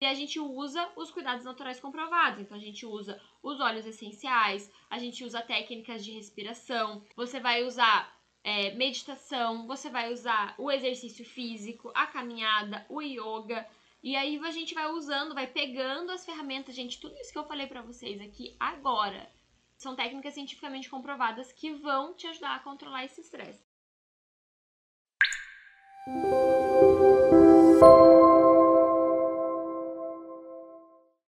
E a gente usa os cuidados naturais comprovados. Então, a gente usa os óleos essenciais, a gente usa técnicas de respiração, você vai usar é, meditação, você vai usar o exercício físico, a caminhada, o yoga. E aí a gente vai usando, vai pegando as ferramentas, gente, tudo isso que eu falei para vocês aqui agora. São técnicas cientificamente comprovadas que vão te ajudar a controlar esse estresse.